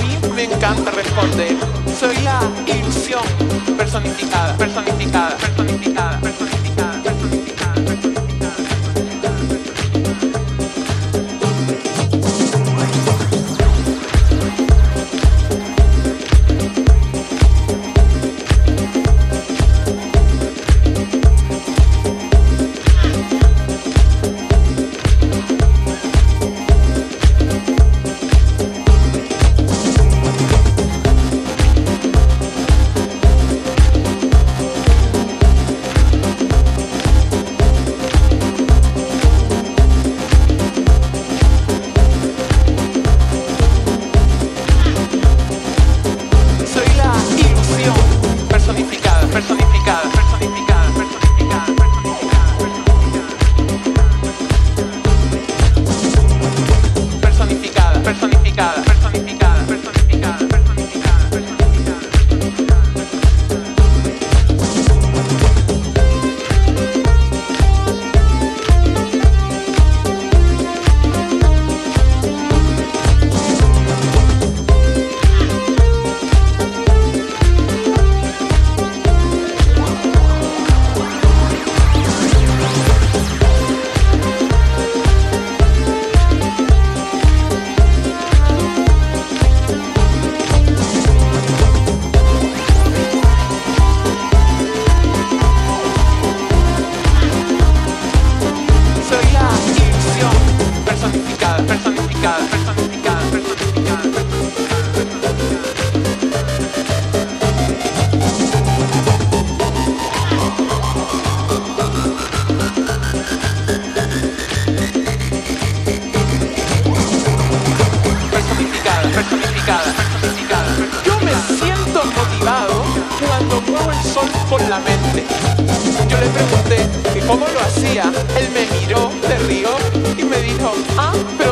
mí me encanta responder. Soy la ilusión personificada, personificada, personificada, personificada. Personificada, personificada, personificada, personificada. Personificada. Yo me siento motivado cuando muevo el sol por la mente. Yo le pregunté cómo lo hacía. Él me miró, se rió y me dijo, ah, pero